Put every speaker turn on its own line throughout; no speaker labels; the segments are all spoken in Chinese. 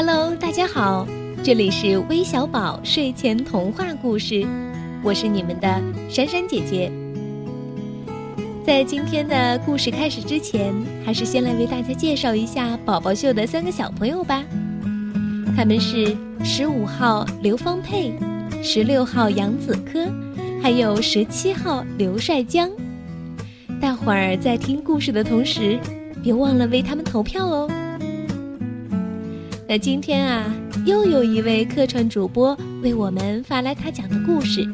Hello，大家好，这里是微小宝睡前童话故事，我是你们的珊珊姐姐。在今天的故事开始之前，还是先来为大家介绍一下宝宝秀的三个小朋友吧。他们是十五号刘芳佩，十六号杨子科，还有十七号刘帅江。大伙儿在听故事的同时，别忘了为他们投票哦。那今天啊，又有一位客串主播为我们发来他讲的故事。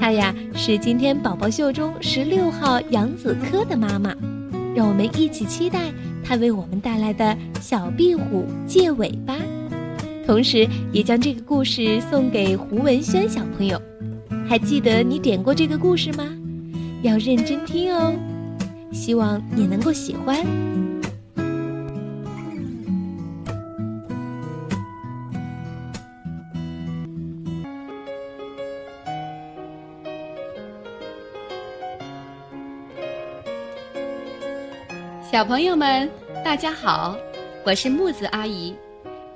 他呀是今天宝宝秀中十六号杨子科的妈妈，让我们一起期待他为我们带来的小壁虎借尾巴，同时也将这个故事送给胡文轩小朋友。还记得你点过这个故事吗？要认真听哦，希望你能够喜欢。
小朋友们，大家好，我是木子阿姨。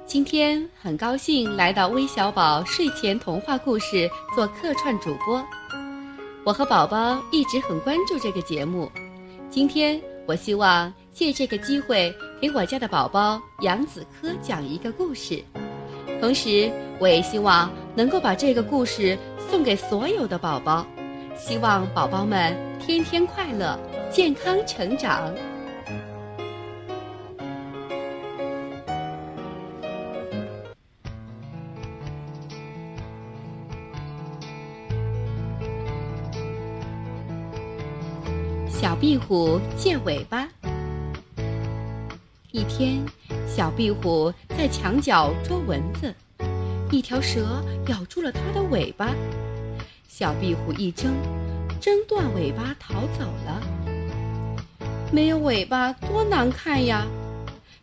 今天很高兴来到微小宝睡前童话故事做客串主播。我和宝宝一直很关注这个节目。今天我希望借这个机会给我家的宝宝杨子科讲一个故事，同时我也希望能够把这个故事送给所有的宝宝，希望宝宝们天天快乐，健康成长。小壁虎借尾巴。一天，小壁虎在墙角捉蚊子，一条蛇咬住了它的尾巴。小壁虎一挣，挣断尾巴逃走了。没有尾巴多难看呀！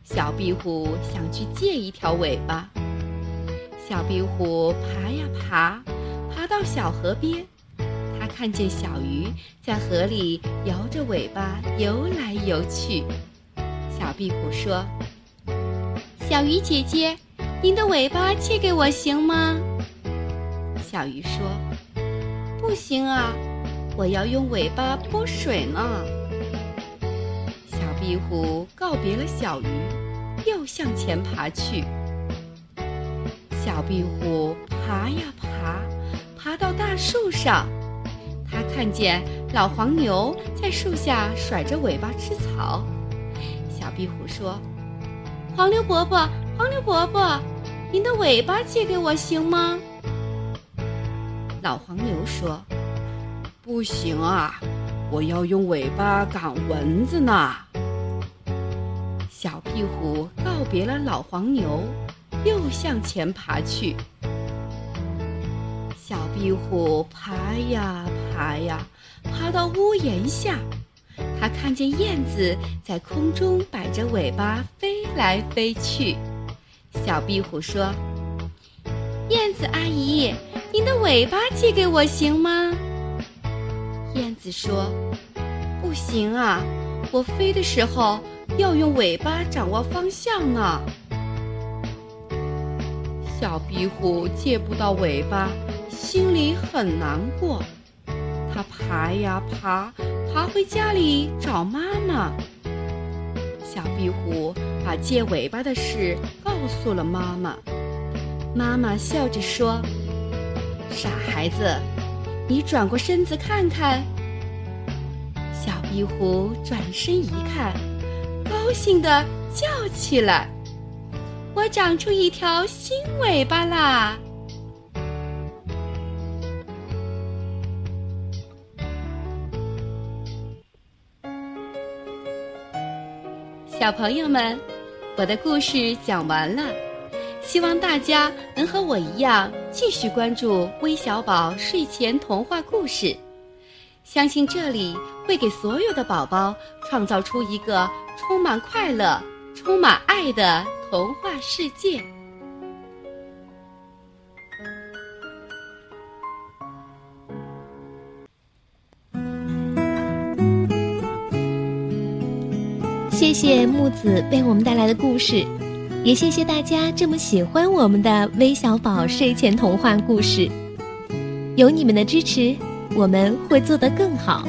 小壁虎想去借一条尾巴。小壁虎爬呀爬，爬到小河边。看见小鱼在河里摇着尾巴游来游去。小壁虎说：“小鱼姐姐，您的尾巴借给我行吗？”小鱼说：“不行啊，我要用尾巴泼水呢。”小壁虎告别了小鱼，又向前爬去。小壁虎爬呀爬，爬到大树上。看见老黄牛在树下甩着尾巴吃草，小壁虎说：“黄牛伯伯，黄牛伯伯，您的尾巴借给我行吗？”老黄牛说：“
不行啊，我要用尾巴赶蚊子呢。”
小壁虎告别了老黄牛，又向前爬去。小壁虎爬呀爬爬呀，爬到屋檐下，它看见燕子在空中摆着尾巴飞来飞去。小壁虎说：“燕子阿姨，您的尾巴借给我行吗？”燕子说：“不行啊，我飞的时候要用尾巴掌握方向呢。”小壁虎借不到尾巴。心里很难过，他爬呀爬，爬回家里找妈妈。小壁虎把借尾巴的事告诉了妈妈，妈妈笑着说：“傻孩子，你转过身子看看。”小壁虎转身一看，高兴地叫起来：“我长出一条新尾巴啦！”小朋友们，我的故事讲完了，希望大家能和我一样继续关注微小宝睡前童话故事，相信这里会给所有的宝宝创造出一个充满快乐、充满爱的童话世界。
谢谢木子为我们带来的故事。也谢谢大家这么喜欢我们的微小宝睡前童话故事。有你们的支持，我们会做得更好。